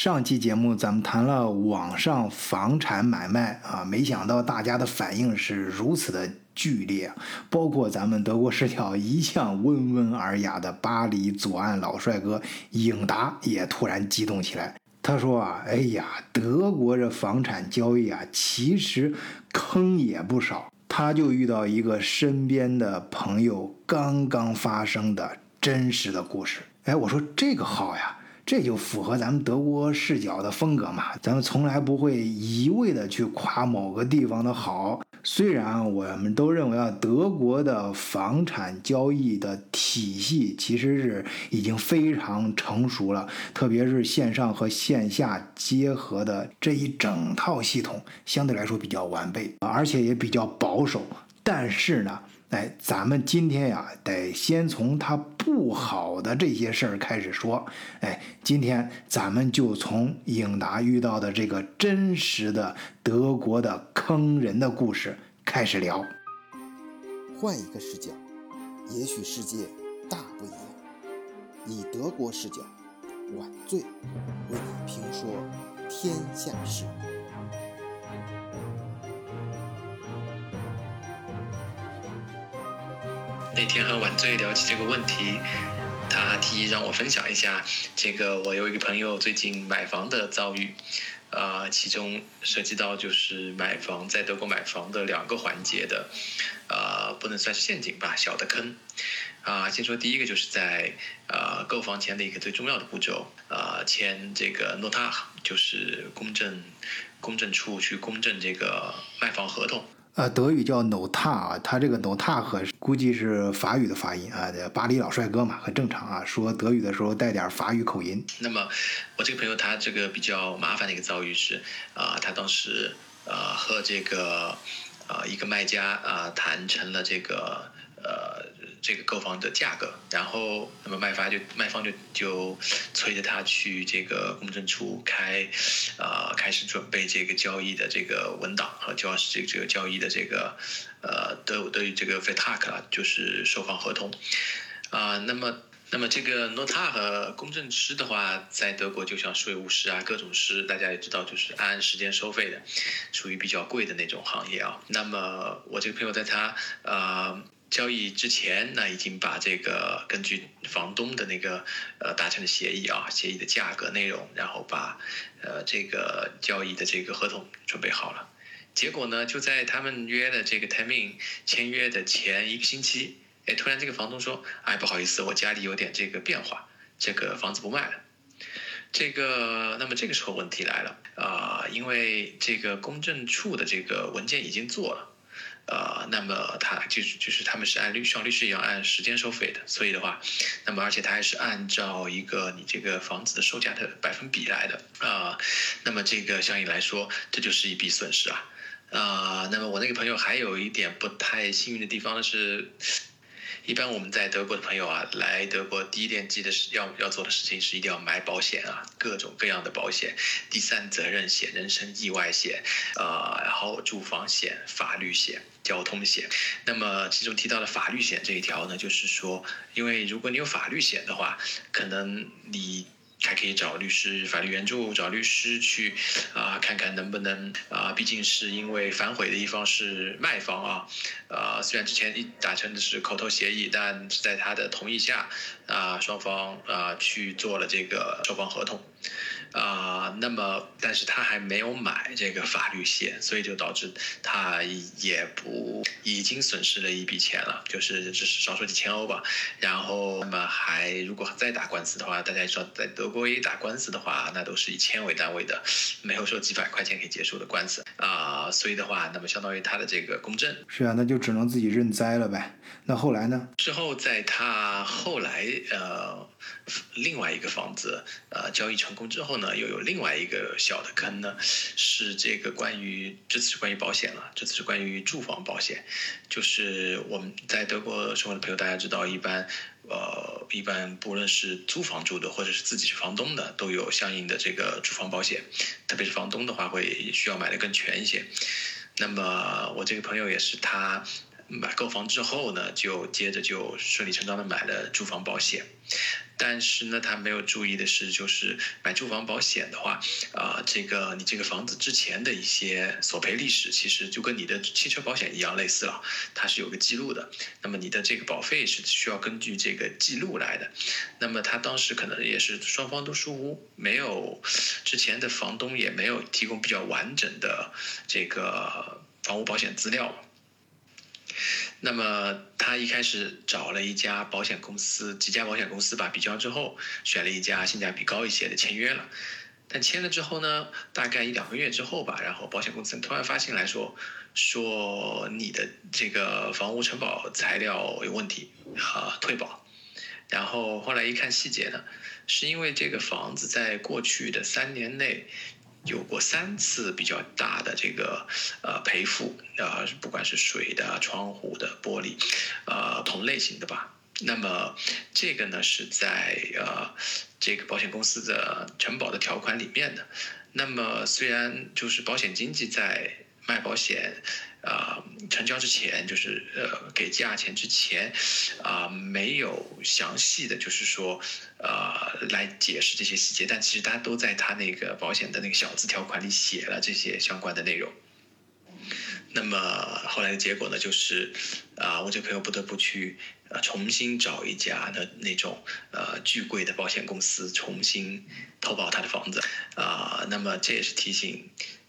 上期节目咱们谈了网上房产买卖啊，没想到大家的反应是如此的剧烈，包括咱们德国视角一向温文尔雅的巴黎左岸老帅哥影达也突然激动起来。他说啊，哎呀，德国这房产交易啊，其实坑也不少。他就遇到一个身边的朋友刚刚发生的真实的故事。哎，我说这个好呀。这就符合咱们德国视角的风格嘛？咱们从来不会一味的去夸某个地方的好，虽然我们都认为啊，德国的房产交易的体系其实是已经非常成熟了，特别是线上和线下结合的这一整套系统，相对来说比较完备，而且也比较保守。但是呢？哎，咱们今天呀，得先从他不好的这些事儿开始说。哎，今天咱们就从颖达遇到的这个真实的德国的坑人的故事开始聊。换一个视角，也许世界大不一样。以德国视角，晚醉为你评说天下事。那天和晚醉聊起这个问题，他提议让我分享一下这个我有一个朋友最近买房的遭遇，啊，其中涉及到就是买房在德国买房的两个环节的，啊，不能算是陷阱吧，小的坑，啊，先说第一个就是在啊购房前的一个最重要的步骤，啊，签这个诺塔，就是公证公证处去公证这个卖房合同。呃，德语叫 Nota 啊，他这个 Nota 和估计是法语的发音啊，巴黎老帅哥嘛，很正常啊，说德语的时候带点法语口音。那么我这个朋友他这个比较麻烦的一个遭遇是啊，他当时呃和这个呃一个卖家啊谈成了这个呃。这个购房的价格，然后那么卖方就卖方就就催着他去这个公证处开，啊，开始准备这个交易的这个文档和交这个这个交易的这个呃德德语这个 vertrag 啊，就是售房合同，啊，那么那么这个 Nota 和公证师的话，在德国就像税务师啊，各种师，大家也知道，就是按时间收费的，属于比较贵的那种行业啊。那么我这个朋友在他呃。交易之前，那已经把这个根据房东的那个呃达成的协议啊，协议的价格内容，然后把呃这个交易的这个合同准备好了。结果呢，就在他们约的这个 timing 签约的前一个星期，哎，突然这个房东说，哎，不好意思，我家里有点这个变化，这个房子不卖了。这个，那么这个时候问题来了啊，因为这个公证处的这个文件已经做了。呃，那么他就是就是他们是按律像律师一样按时间收费的，所以的话，那么而且他还是按照一个你这个房子的售价的百分比来的啊，那么这个相应来说，这就是一笔损失啊啊，那么我那个朋友还有一点不太幸运的地方是。一般我们在德国的朋友啊，来德国第一件记得是要要做的事情是一定要买保险啊，各种各样的保险，第三责任险、人身意外险，呃，然后住房险、法律险、交通险。那么其中提到的法律险这一条呢，就是说，因为如果你有法律险的话，可能你。还可以找律师、法律援助，找律师去啊，看看能不能啊，毕竟是因为反悔的一方是卖方啊，啊，虽然之前一达成的是口头协议，但是在他的同意下啊，双方啊去做了这个售房合同。啊，那么，但是他还没有买这个法律险，所以就导致他也不已经损失了一笔钱了，就是只是少说几千欧吧。然后，那么还如果再打官司的话，大家知道在德国一打官司的话，那都是以千为单位的，没有说几百块钱可以结束的官司啊。所以的话，那么相当于他的这个公证是啊，那就只能自己认栽了呗。那后来呢？之后在他后来呃。另外一个房子，呃，交易成功之后呢，又有另外一个小的坑呢，是这个关于这次是关于保险了，这次是关于住房保险，就是我们在德国生活的朋友，大家知道，一般，呃，一般不论是租房住的，或者是自己是房东的，都有相应的这个住房保险，特别是房东的话，会需要买的更全一些。那么我这个朋友也是他。买购房之后呢，就接着就顺理成章的买了住房保险。但是呢，他没有注意的是，就是买住房保险的话，啊，这个你这个房子之前的一些索赔历史，其实就跟你的汽车保险一样类似了，它是有个记录的。那么你的这个保费是需要根据这个记录来的。那么他当时可能也是双方都疏忽，没有之前的房东也没有提供比较完整的这个房屋保险资料。那么他一开始找了一家保险公司，几家保险公司吧，比较之后选了一家性价比高一些的签约了。但签了之后呢，大概一两个月之后吧，然后保险公司突然发信来说，说你的这个房屋承保材料有问题，啊，退保。然后后来一看细节呢，是因为这个房子在过去的三年内。有过三次比较大的这个呃赔付，呃，不管是水的、窗户的、玻璃，呃，同类型的吧。那么这个呢是在呃这个保险公司的承保的条款里面的。那么虽然就是保险经纪在卖保险。啊，成交之前就是呃给价钱之前，啊没有详细的就是说，呃来解释这些细节，但其实他都在他那个保险的那个小字条款里写了这些相关的内容。那么后来的结果呢，就是啊我这朋友不得不去重新找一家的那种呃巨贵的保险公司重新投保他的房子啊，那么这也是提醒。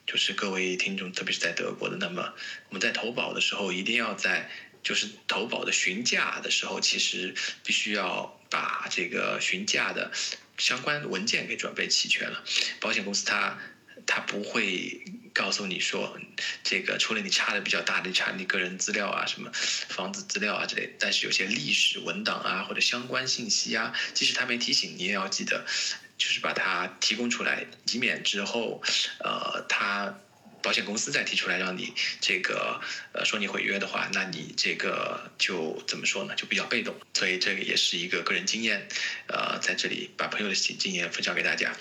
就是各位听众，特别是在德国的，那么我们在投保的时候，一定要在就是投保的询价的时候，其实必须要把这个询价的相关文件给准备齐全了。保险公司它它不会告诉你说，这个除了你差的比较大的，差你个人资料啊，什么房子资料啊之类，但是有些历史文档啊或者相关信息啊，即使他没提醒，你也要记得。就是把它提供出来，以免之后，呃，他保险公司再提出来让你这个呃说你毁约的话，那你这个就怎么说呢？就比较被动。所以这个也是一个个人经验，呃，在这里把朋友的经经验分享给大家。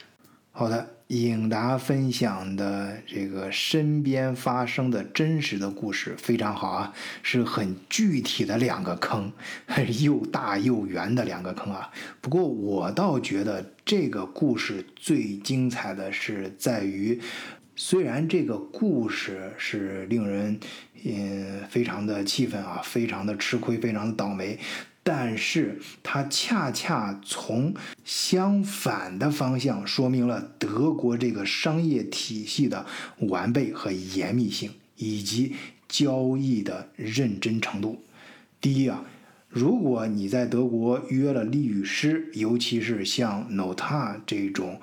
好的，颖达分享的这个身边发生的真实的故事非常好啊，是很具体的两个坑，又大又圆的两个坑啊。不过我倒觉得这个故事最精彩的是在于，虽然这个故事是令人嗯非常的气愤啊，非常的吃亏，非常的倒霉。但是它恰恰从相反的方向说明了德国这个商业体系的完备和严密性，以及交易的认真程度。第一啊，如果你在德国约了律师，尤其是像 Nota 这种，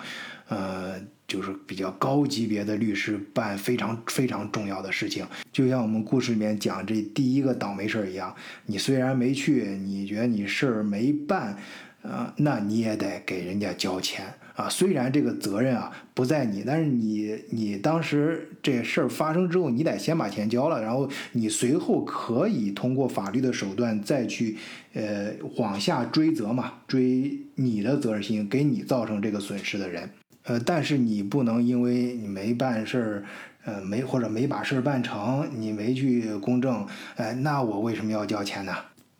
呃。就是比较高级别的律师办非常非常重要的事情，就像我们故事里面讲这第一个倒霉事儿一样。你虽然没去，你觉得你事儿没办，呃，那你也得给人家交钱啊。虽然这个责任啊不在你，但是你你当时这事儿发生之后，你得先把钱交了，然后你随后可以通过法律的手段再去呃往下追责嘛，追你的责任心，给你造成这个损失的人。呃，但是你不能因为你没办事儿，呃，没或者没把事儿办成，你没去公证，哎，那我为什么要交钱呢？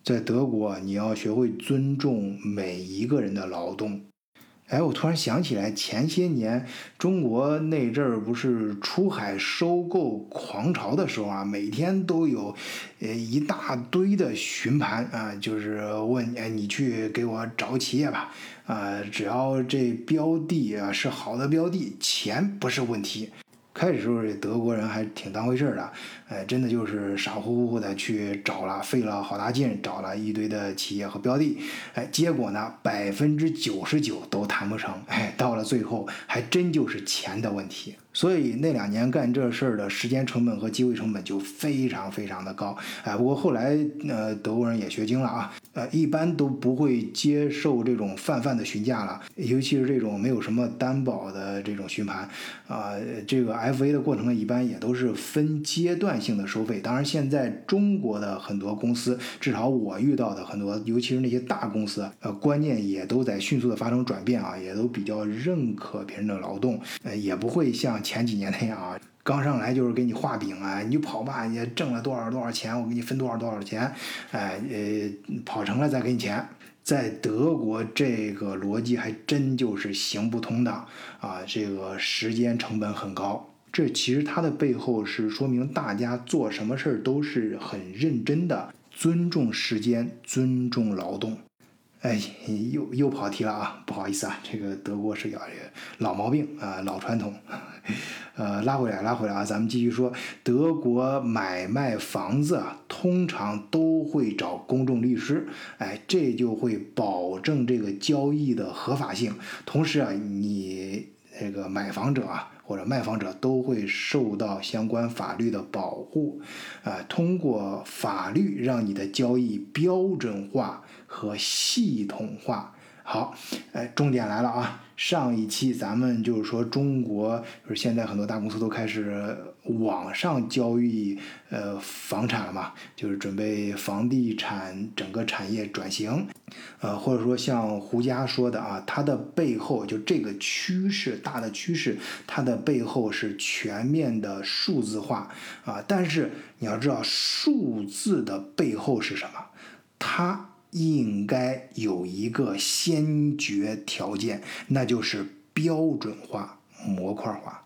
在德国，你要学会尊重每一个人的劳动。哎，我突然想起来，前些年中国那阵儿不是出海收购狂潮的时候啊，每天都有，呃，一大堆的询盘啊，就是问，哎，你去给我找企业吧。啊，只要这标的啊是好的标的，钱不是问题。开始时候这德国人还挺当回事儿的，哎，真的就是傻乎乎的去找了，费了好大劲找了一堆的企业和标的，哎，结果呢百分之九十九都谈不成，哎，到了最后还真就是钱的问题。所以那两年干这事儿的时间成本和机会成本就非常非常的高，哎，不过后来呃德国人也学精了啊，呃一般都不会接受这种泛泛的询价了，尤其是这种没有什么担保的这种询盘，啊，这个 FA 的过程呢一般也都是分阶段性的收费。当然现在中国的很多公司，至少我遇到的很多，尤其是那些大公司，呃观念也都在迅速的发生转变啊，也都比较认可别人的劳动，呃也不会像。前几年那样啊，刚上来就是给你画饼啊，你就跑吧，你挣了多少多少钱，我给你分多少多少钱，哎呃，跑成了再给你钱。在德国，这个逻辑还真就是行不通的啊！这个时间成本很高，这其实它的背后是说明大家做什么事儿都是很认真的，尊重时间，尊重劳动。哎，又又跑题了啊！不好意思啊，这个德国视角，这个老毛病啊，老传统。呃，拉回来，拉回来啊！咱们继续说，德国买卖房子啊，通常都会找公众律师，哎，这就会保证这个交易的合法性。同时啊，你这个买房者啊或者卖房者都会受到相关法律的保护，啊，通过法律让你的交易标准化和系统化。好，哎，重点来了啊！上一期咱们就是说中国，就是现在很多大公司都开始网上交易呃房产了嘛，就是准备房地产整个产业转型，呃，或者说像胡佳说的啊，它的背后就这个趋势大的趋势，它的背后是全面的数字化啊。但是你要知道，数字的背后是什么？它。应该有一个先决条件，那就是标准化、模块化。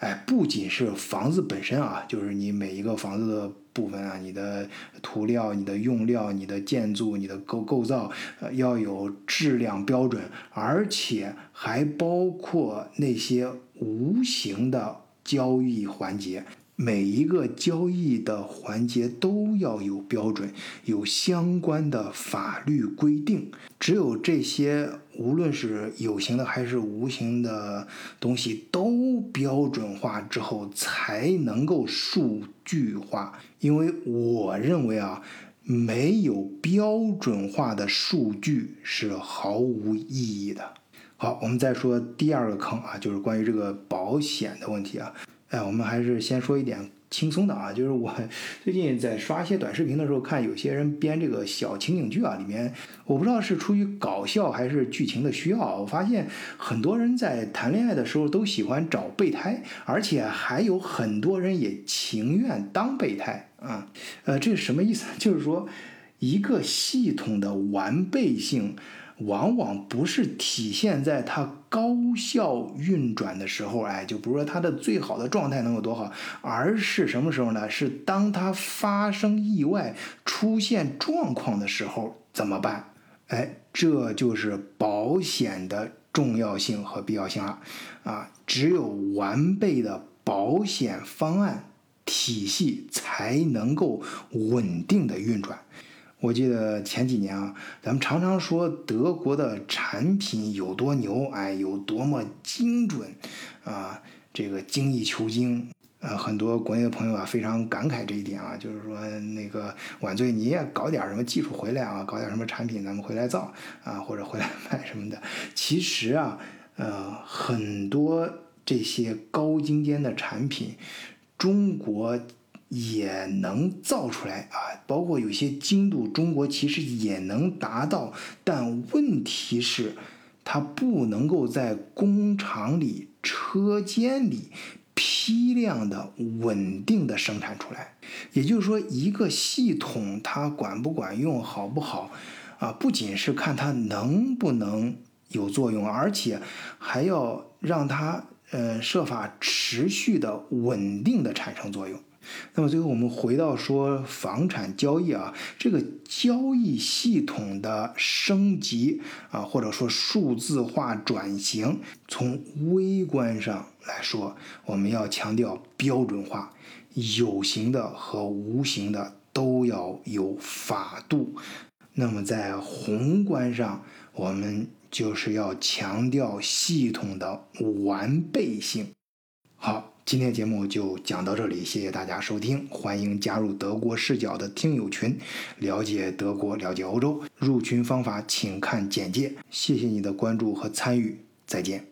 哎，不仅是房子本身啊，就是你每一个房子的部分啊，你的涂料、你的用料、你的建筑、你的构构造，呃，要有质量标准，而且还包括那些无形的交易环节。每一个交易的环节都要有标准，有相关的法律规定。只有这些，无论是有形的还是无形的东西，都标准化之后，才能够数据化。因为我认为啊，没有标准化的数据是毫无意义的。好，我们再说第二个坑啊，就是关于这个保险的问题啊。哎，我们还是先说一点轻松的啊，就是我 最近在刷一些短视频的时候，看有些人编这个小情景剧啊，里面我不知道是出于搞笑还是剧情的需要，我发现很多人在谈恋爱的时候都喜欢找备胎，而且还有很多人也情愿当备胎啊。呃，这是什么意思？就是说一个系统的完备性。往往不是体现在它高效运转的时候，哎，就不是说它的最好的状态能有多好，而是什么时候呢？是当它发生意外、出现状况的时候怎么办？哎，这就是保险的重要性和必要性了。啊，只有完备的保险方案体系，才能够稳定的运转。我记得前几年啊，咱们常常说德国的产品有多牛，哎，有多么精准，啊，这个精益求精，呃，很多国内的朋友啊非常感慨这一点啊，就是说那个晚醉你也搞点什么技术回来啊，搞点什么产品咱们回来造啊，或者回来卖什么的。其实啊，呃，很多这些高精尖的产品，中国。也能造出来啊，包括有些精度，中国其实也能达到，但问题是，它不能够在工厂里、车间里批量的、稳定的生产出来。也就是说，一个系统它管不管用、好不好啊，不仅是看它能不能有作用，而且还要让它呃设法持续的、稳定的产生作用。那么最后我们回到说房产交易啊，这个交易系统的升级啊，或者说数字化转型，从微观上来说，我们要强调标准化，有形的和无形的都要有法度。那么在宏观上，我们就是要强调系统的完备性。好。今天节目就讲到这里，谢谢大家收听，欢迎加入德国视角的听友群，了解德国，了解欧洲。入群方法请看简介。谢谢你的关注和参与，再见。